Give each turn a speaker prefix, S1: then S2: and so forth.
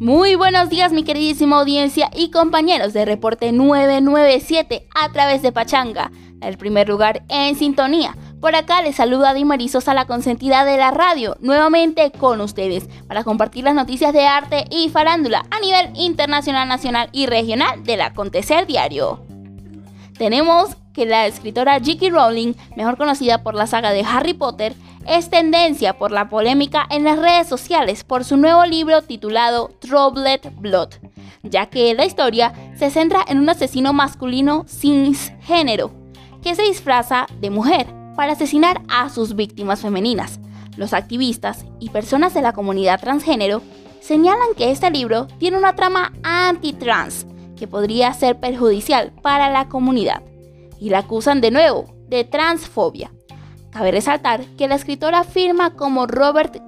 S1: Muy buenos días mi queridísima audiencia y compañeros de Reporte 997 a través de Pachanga, el primer lugar en sintonía. Por acá les saluda Dimarizos a la consentida de la radio, nuevamente con ustedes, para compartir las noticias de arte y farándula a nivel internacional, nacional y regional del acontecer diario. Tenemos que la escritora J.K. Rowling, mejor conocida por la saga de Harry Potter, es tendencia por la polémica en las redes sociales por su nuevo libro titulado Troubled Blood, ya que la historia se centra en un asesino masculino cisgénero que se disfraza de mujer para asesinar a sus víctimas femeninas. Los activistas y personas de la comunidad transgénero señalan que este libro tiene una trama anti-trans que podría ser perjudicial para la comunidad y la acusan de nuevo de transfobia Cabe resaltar que la escritora afirma como Robert